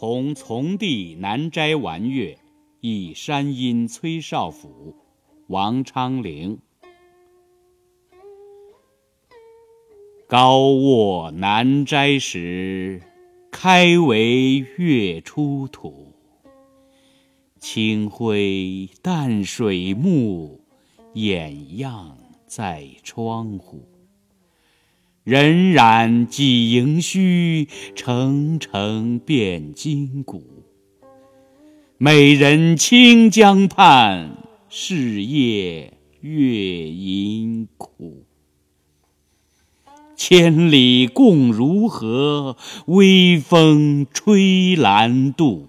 同从弟南斋玩月，忆山阴崔少府。王昌龄。高卧南斋时，开为月出土。清辉淡水木，掩样在窗户。荏苒几盈虚，澄澄变今古。美人清江畔，是夜月盈苦。千里共如何？微风吹兰渡。